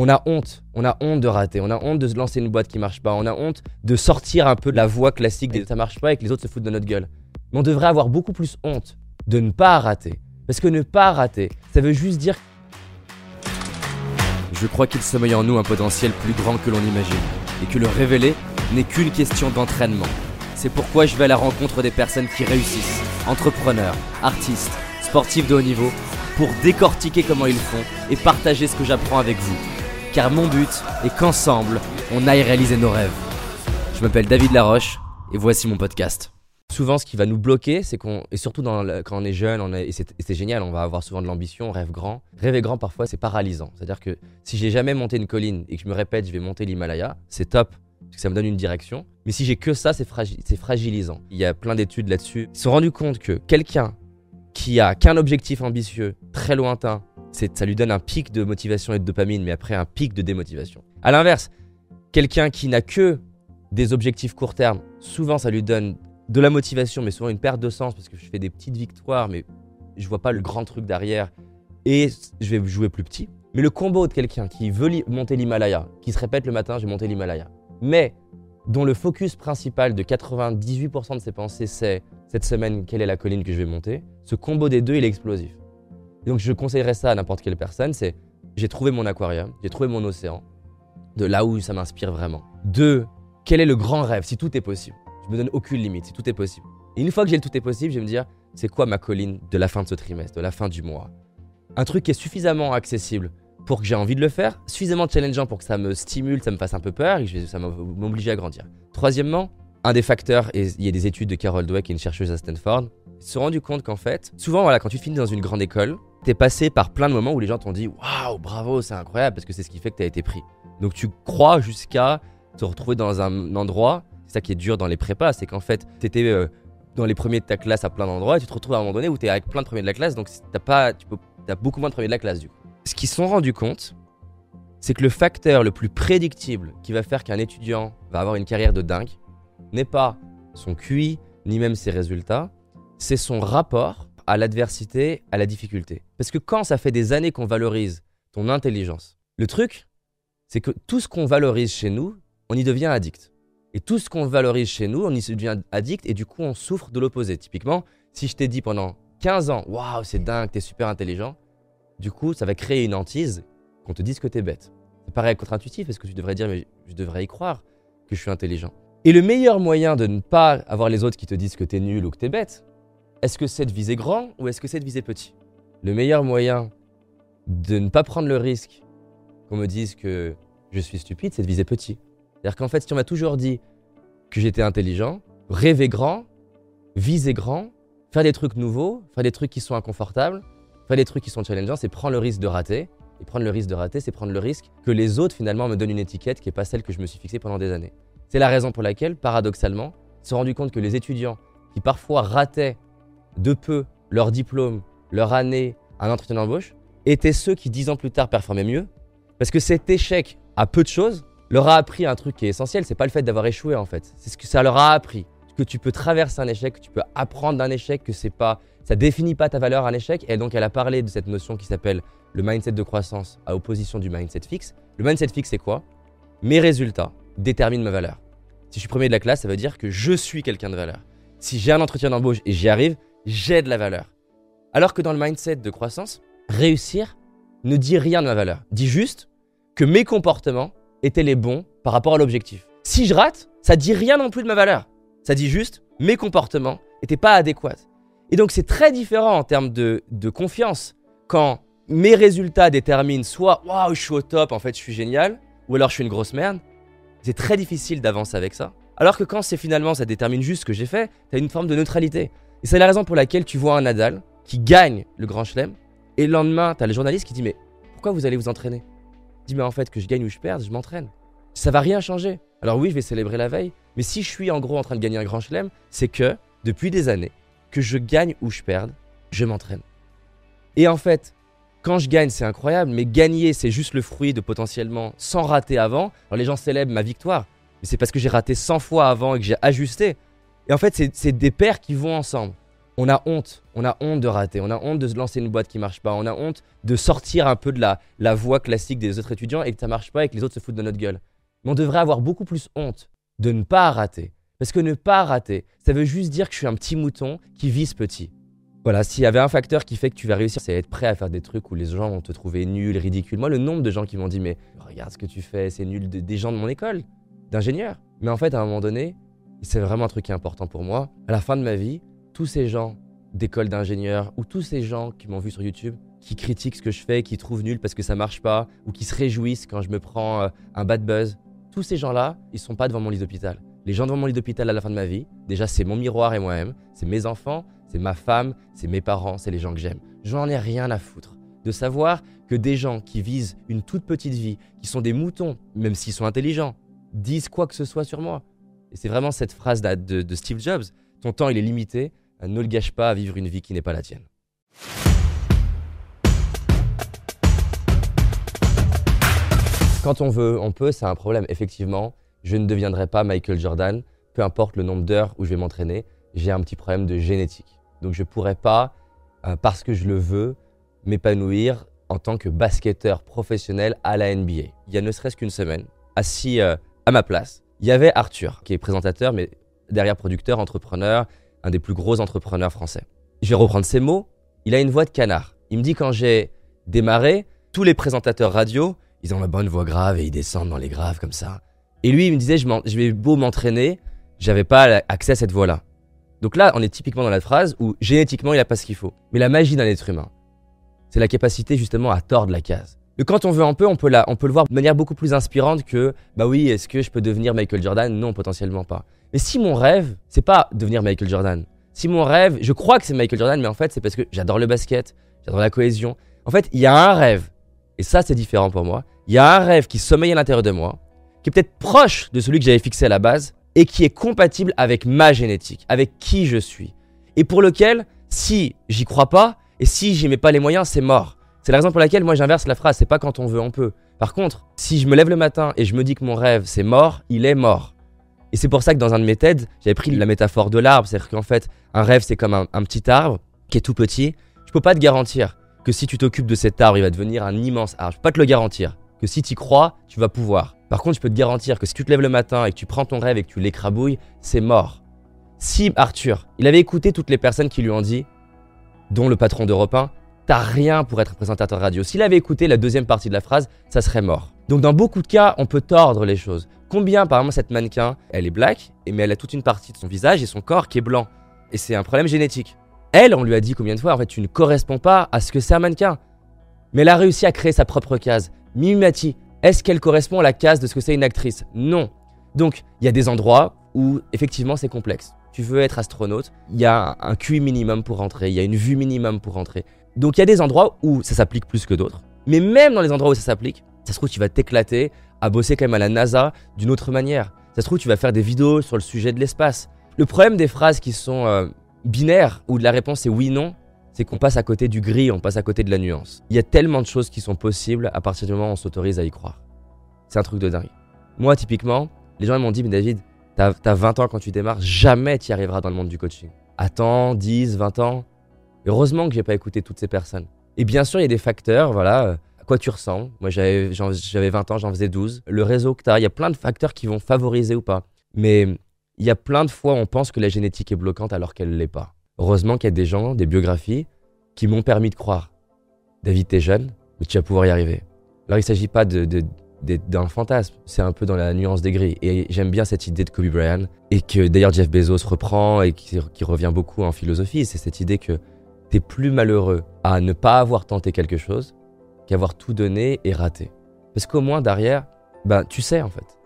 on a honte. On a honte de rater. On a honte de se lancer une boîte qui marche pas. On a honte de sortir un peu de la voie classique des ça marche pas et que les autres se foutent de notre gueule. Mais on devrait avoir beaucoup plus honte de ne pas rater. Parce que ne pas rater, ça veut juste dire. Je crois qu'il sommeille en nous un potentiel plus grand que l'on imagine. Et que le révéler n'est qu'une question d'entraînement. C'est pourquoi je vais à la rencontre des personnes qui réussissent, entrepreneurs, artistes, sportifs de haut niveau, pour décortiquer comment ils font et partager ce que j'apprends avec vous. Car mon but est qu'ensemble, on aille réaliser nos rêves. Je m'appelle David Laroche et voici mon podcast. Souvent, ce qui va nous bloquer, c'est qu'on, et surtout quand on est jeune, on et c'est génial, on va avoir souvent de l'ambition, on rêve grand. Rêver grand, parfois, c'est paralysant. C'est-à-dire que si j'ai jamais monté une colline et que je me répète, je vais monter l'Himalaya, c'est top, parce que ça me donne une direction. Mais si j'ai que ça, c'est fragilisant. Il y a plein d'études là-dessus. Ils se sont rendus compte que quelqu'un qui a qu'un objectif ambitieux, très lointain, ça lui donne un pic de motivation et de dopamine, mais après un pic de démotivation. À l'inverse, quelqu'un qui n'a que des objectifs court terme, souvent ça lui donne de la motivation, mais souvent une perte de sens parce que je fais des petites victoires, mais je vois pas le grand truc derrière et je vais jouer plus petit. Mais le combo de quelqu'un qui veut monter l'Himalaya, qui se répète le matin, j'ai monté l'Himalaya, mais dont le focus principal de 98% de ses pensées, c'est cette semaine, quelle est la colline que je vais monter, ce combo des deux, il est explosif. Donc je conseillerais ça à n'importe quelle personne, c'est j'ai trouvé mon aquarium, j'ai trouvé mon océan, de là où ça m'inspire vraiment. Deux, quel est le grand rêve, si tout est possible? Je me donne aucune limite, si tout est possible. Et une fois que j'ai le tout est possible, je vais me dire, c'est quoi ma colline de la fin de ce trimestre, de la fin du mois? Un truc qui est suffisamment accessible pour que j'ai envie de le faire, suffisamment challengeant pour que ça me stimule, ça me fasse un peu peur et que ça m'oblige à grandir. Troisièmement, un des facteurs, il y a des études de Carol Dweck, une chercheuse à Stanford, se sont rendu compte qu'en fait, souvent, voilà, quand tu finis dans une grande école, t'es passé par plein de moments où les gens t'ont dit Waouh, bravo, c'est incroyable, parce que c'est ce qui fait que t'as été pris. Donc tu crois jusqu'à te retrouver dans un endroit, c'est ça qui est dur dans les prépas, c'est qu'en fait, t'étais euh, dans les premiers de ta classe à plein d'endroits et tu te retrouves à un moment donné où t'es avec plein de premiers de la classe, donc t'as pas, tu peux, as beaucoup moins de premiers de la classe du coup. Ce qu'ils se sont rendus compte, c'est que le facteur le plus prédictible qui va faire qu'un étudiant va avoir une carrière de dingue n'est pas son QI, ni même ses résultats, c'est son rapport à l'adversité, à la difficulté. Parce que quand ça fait des années qu'on valorise ton intelligence, le truc, c'est que tout ce qu'on valorise chez nous, on y devient addict. Et tout ce qu'on valorise chez nous, on y devient addict et du coup on souffre de l'opposé. Typiquement, si je t'ai dit pendant 15 ans, waouh, c'est dingue, t'es super intelligent, du coup ça va créer une hantise qu'on te dise que t'es bête. Ça paraît contre-intuitif parce que tu devrais dire, mais je devrais y croire que je suis intelligent? Et le meilleur moyen de ne pas avoir les autres qui te disent que t'es nul ou que t'es bête, est-ce que c'est de viser grand ou est-ce que c'est de viser petit? Le meilleur moyen de ne pas prendre le risque qu'on me dise que je suis stupide, c'est de viser petit. C'est-à-dire qu'en fait, si on m'a toujours dit que j'étais intelligent, rêver grand, viser grand, faire des trucs nouveaux, faire des trucs qui sont inconfortables, faire des trucs qui sont challengeants, c'est prendre le risque de rater. Et prendre le risque de rater, c'est prendre le risque que les autres finalement me donnent une étiquette qui n'est pas celle que je me suis fixée pendant des années. C'est la raison pour laquelle, paradoxalement, se sont rendus compte que les étudiants qui parfois rataient de peu leur diplôme, leur année, un entretien d'embauche, étaient ceux qui dix ans plus tard performaient mieux. Parce que cet échec à peu de choses leur a appris un truc qui est essentiel, c'est pas le fait d'avoir échoué en fait. C'est ce que ça leur a appris. Que tu peux traverser un échec, que tu peux apprendre d'un échec, que c'est pas, ça définit pas ta valeur un échec. Et donc elle a parlé de cette notion qui s'appelle le mindset de croissance à opposition du mindset fixe. Le mindset fixe c'est quoi? Mes résultats détermine ma valeur. Si je suis premier de la classe, ça veut dire que je suis quelqu'un de valeur. Si j'ai un entretien d'embauche et j'y arrive, j'ai de la valeur. Alors que dans le mindset de croissance, réussir ne dit rien de ma valeur. Dit juste que mes comportements étaient les bons par rapport à l'objectif. Si je rate, ça dit rien non plus de ma valeur. Ça dit juste mes comportements n'étaient pas adéquats. Et donc c'est très différent en termes de, de confiance quand mes résultats déterminent soit waouh, je suis au top, en fait, je suis génial, ou alors je suis une grosse merde, c'est très difficile d'avancer avec ça. Alors que quand c'est finalement ça détermine juste ce que j'ai fait, t'as une forme de neutralité. Et c'est la raison pour laquelle tu vois un Nadal qui gagne le Grand Chelem et le lendemain t'as le journaliste qui dit mais pourquoi vous allez vous entraîner? Dis mais en fait que je gagne ou je perde, je m'entraîne. Ça va rien changer. Alors oui, je vais célébrer la veille, mais si je suis en gros en train de gagner un Grand Chelem, c'est que depuis des années, que je gagne ou je perde, je m'entraîne. Et en fait, quand je gagne, c'est incroyable, mais gagner, c'est juste le fruit de potentiellement sans rater avant. Alors les gens célèbrent ma victoire, mais c'est parce que j'ai raté 100 fois avant et que j'ai ajusté. Et en fait, c'est des paires qui vont ensemble. on a honte. On a honte de rater. On a honte de se lancer une boîte qui marche pas. On a honte de sortir un peu de la, la voie classique des autres étudiants et que ça marche pas et que les autres se foutent de notre gueule. Mais on devrait avoir beaucoup plus honte de ne pas rater. Parce que ne pas rater, ça veut juste dire que je suis un petit mouton qui vise petit. Voilà, s'il y avait un facteur qui fait que tu vas réussir, c'est être prêt à faire des trucs où les gens vont te trouver nul, ridicule. Moi, le nombre de gens qui m'ont dit, mais regarde ce que tu fais, c'est nul, des gens de mon école, d'ingénieurs. Mais en fait, à un moment donné, c'est vraiment un truc qui est important pour moi. À la fin de ma vie, tous ces gens d'école d'ingénieurs ou tous ces gens qui m'ont vu sur YouTube, qui critiquent ce que je fais, qui trouvent nul parce que ça marche pas, ou qui se réjouissent quand je me prends euh, un bad buzz, tous ces gens-là, ils sont pas devant mon lit d'hôpital. Les gens devant mon lit d'hôpital à la fin de ma vie, déjà c'est mon miroir et moi-même, c'est mes enfants, c'est ma femme, c'est mes parents, c'est les gens que j'aime. J'en ai rien à foutre de savoir que des gens qui visent une toute petite vie, qui sont des moutons, même s'ils sont intelligents, disent quoi que ce soit sur moi. Et c'est vraiment cette phrase de, Steve Jobs, ton temps il est limité, ne le gâche pas à vivre une vie qui n'est pas la tienne. Quand on veut, on peut, c'est un problème. Effectivement, je ne deviendrai pas Michael Jordan, peu importe le nombre d'heures où je vais m'entraîner, j'ai un petit problème de génétique. Donc je ne pourrais pas, euh, parce que je le veux, m'épanouir en tant que basketteur professionnel à la NBA. Il y a ne serait-ce qu'une semaine, assis euh, à ma place, il y avait Arthur, qui est présentateur, mais derrière producteur, entrepreneur, un des plus gros entrepreneurs français. Je vais reprendre ses mots. Il a une voix de canard. Il me dit quand j'ai démarré, tous les présentateurs radio, ils ont ma bonne voix grave et ils descendent dans les graves comme ça. Et lui, il me disait, je, je vais beau m'entraîner, j'avais pas accès à cette voix-là. Donc là, on est typiquement dans la phrase où génétiquement, il a pas ce qu'il faut. Mais la magie d'un être humain, c'est la capacité justement à tordre la case. Quand on veut un peu, on peut, on peut le voir de manière beaucoup plus inspirante que, bah oui, est-ce que je peux devenir Michael Jordan? Non, potentiellement pas. Mais si mon rêve, c'est pas devenir Michael Jordan. Si mon rêve, je crois que c'est Michael Jordan, mais en fait, c'est parce que j'adore le basket, j'adore la cohésion. En fait, il y a un rêve, et ça, c'est différent pour moi. Il y a un rêve qui sommeille à l'intérieur de moi, qui est peut-être proche de celui que j'avais fixé à la base, et qui est compatible avec ma génétique, avec qui je suis. Et pour lequel, si j'y crois pas, et si j'y mets pas les moyens, c'est mort. C'est la raison pour laquelle moi j'inverse la phrase, c'est pas quand on veut, on peut. Par contre, si je me lève le matin et je me dis que mon rêve c'est mort, il est mort. Et c'est pour ça que dans un de mes TED, j'avais pris la métaphore de l'arbre, c'est-à-dire qu'en fait, un rêve c'est comme un, petit arbre qui est tout petit. Je peux pas te garantir que si tu t'occupes de cet arbre, il va devenir un immense arbre. Je peux pas te le garantir. Que si tu crois, tu vas pouvoir. Par contre, je peux te garantir que si tu te lèves le matin et que tu prends ton rêve et que tu l'écrabouilles, c'est mort. Si Arthur, il avait écouté toutes les personnes qui lui ont dit, dont le patron d'Europe 1, t'as rien pour être présentateur radio. S'il avait écouté la deuxième partie de la phrase, ça serait mort. Donc dans beaucoup de cas, on peut tordre les choses. Combien, par exemple, cette mannequin, elle est black, mais elle a toute une partie de son visage et son corps qui est blanc. Et c'est un problème génétique. Elle, on lui a dit combien de fois, en fait, tu ne corresponds pas à ce que c'est un mannequin. Mais elle a réussi à créer sa propre case. Mimimati, est-ce qu'elle correspond à la case de ce que c'est une actrice? Non. Donc, il y a des endroits où, effectivement, c'est complexe. Tu veux être astronaute, il y a un QI minimum pour rentrer, il y a une vue minimum pour rentrer. Donc il y a des endroits où ça s'applique plus que d'autres. Mais même dans les endroits où ça s'applique, ça se trouve tu vas t'éclater à bosser quand même à la NASA d'une autre manière. Ça se trouve tu vas faire des vidéos sur le sujet de l'espace. Le problème des phrases qui sont euh, binaires, où la réponse est oui-non, c'est qu'on passe à côté du gris, on passe à côté de la nuance. Il y a tellement de choses qui sont possibles à partir du moment où on s'autorise à y croire. C'est un truc de dingue. Moi, typiquement, les gens m'ont dit, mais David, t'as as 20 ans quand tu démarres, jamais tu y arriveras dans le monde du coaching. Attends, 10, 20 ans, Heureusement que j'ai pas écouté toutes ces personnes. Et bien sûr, il y a des facteurs, voilà, à quoi tu ressens. Moi, j'avais 20 ans, j'en faisais 12. Le réseau que tu as, il y a plein de facteurs qui vont favoriser ou pas. Mais il y a plein de fois, on pense que la génétique est bloquante alors qu'elle ne l'est pas. Heureusement qu'il y a des gens, des biographies, qui m'ont permis de croire. David, t'es jeune, mais tu vas pouvoir y arriver. Alors, il ne s'agit pas de, d'un fantasme, c'est un peu dans la nuance des gris. Et j'aime bien cette idée de Kobe Bryant, et que d'ailleurs Jeff Bezos reprend et qui revient beaucoup en philosophie, c'est cette idée que t'es plus malheureux à ne pas avoir tenté quelque chose qu'avoir tout donné et raté. Parce qu'au moins derrière, ben tu sais en fait.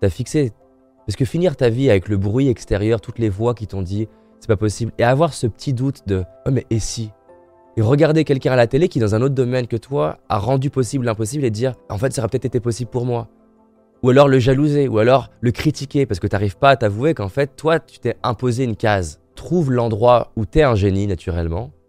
T'as fixé. Parce que finir ta vie avec le bruit extérieur, toutes les voix qui t'ont dit c'est pas possible, et avoir ce petit doute de oh mais et si? Et regarder quelqu'un à la télé qui dans un autre domaine que toi a rendu possible l'impossible et dire en fait ça aurait peut-être été possible pour moi. Ou alors le jalouser, ou alors le critiquer parce que t'arrives pas à t'avouer qu'en fait toi tu t'es imposé une case. Trouve l'endroit où t'es un génie naturellement